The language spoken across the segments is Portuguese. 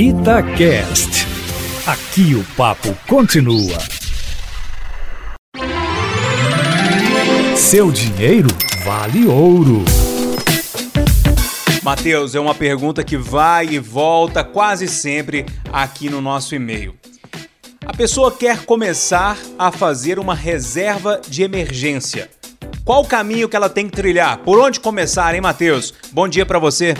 Itacast. Aqui o papo continua. Seu dinheiro vale ouro. Mateus, é uma pergunta que vai e volta quase sempre aqui no nosso e-mail. A pessoa quer começar a fazer uma reserva de emergência. Qual o caminho que ela tem que trilhar? Por onde começar, hein, Matheus? Bom dia para você.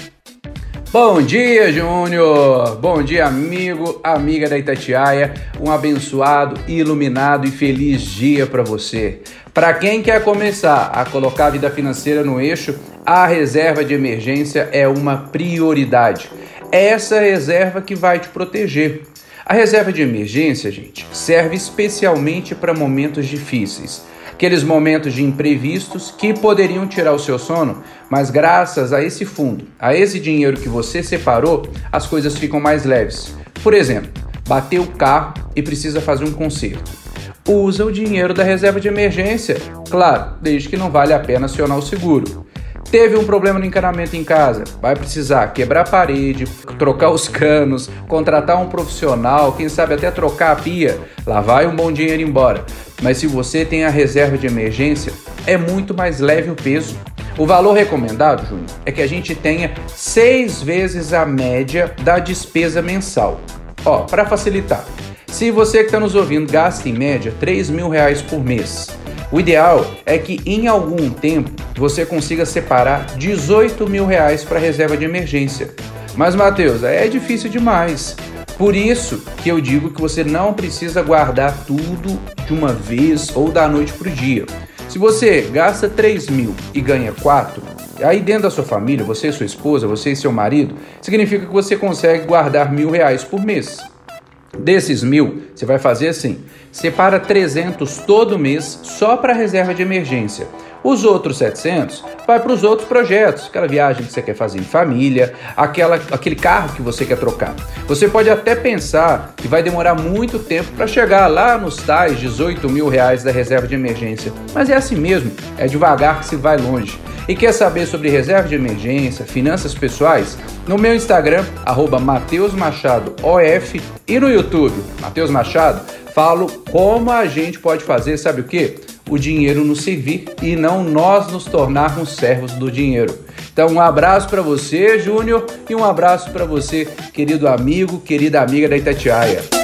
Bom dia, Júnior! Bom dia, amigo, amiga da Itatiaia. Um abençoado, iluminado e feliz dia para você. Para quem quer começar a colocar a vida financeira no eixo, a reserva de emergência é uma prioridade. É essa reserva que vai te proteger. A reserva de emergência, gente, serve especialmente para momentos difíceis aqueles momentos de imprevistos que poderiam tirar o seu sono, mas graças a esse fundo, a esse dinheiro que você separou, as coisas ficam mais leves. Por exemplo, bateu o carro e precisa fazer um conserto. Usa o dinheiro da reserva de emergência, claro, desde que não vale a pena acionar o seguro. Teve um problema no encanamento em casa, vai precisar quebrar a parede, trocar os canos, contratar um profissional, quem sabe até trocar a pia. Lá vai um bom dinheiro embora. Mas se você tem a reserva de emergência, é muito mais leve o peso. O valor recomendado, Júnior, é que a gente tenha seis vezes a média da despesa mensal. Ó, para facilitar, se você que está nos ouvindo gasta em média 3 mil reais por mês, o ideal é que em algum tempo você consiga separar 18 mil reais para reserva de emergência. Mas, Matheus, é difícil demais. Por isso que eu digo que você não precisa guardar tudo de uma vez ou da noite para o dia. Se você gasta 3 mil e ganha 4, aí dentro da sua família, você e sua esposa, você e seu marido, significa que você consegue guardar mil reais por mês. Desses mil, você vai fazer assim: separa 300 todo mês só para reserva de emergência. Os outros 700 vai para os outros projetos, aquela viagem que você quer fazer em família, aquela, aquele carro que você quer trocar. Você pode até pensar que vai demorar muito tempo para chegar lá nos tais 18 mil reais da reserva de emergência, mas é assim mesmo, é devagar que se vai longe. E quer saber sobre reserva de emergência, finanças pessoais? No meu Instagram, arroba Mateus Machado OF e no YouTube, Mateus Machado, falo como a gente pode fazer, sabe o que? O dinheiro nos servir e não nós nos tornarmos servos do dinheiro. Então, um abraço para você, Júnior, e um abraço para você, querido amigo, querida amiga da Itatiaia.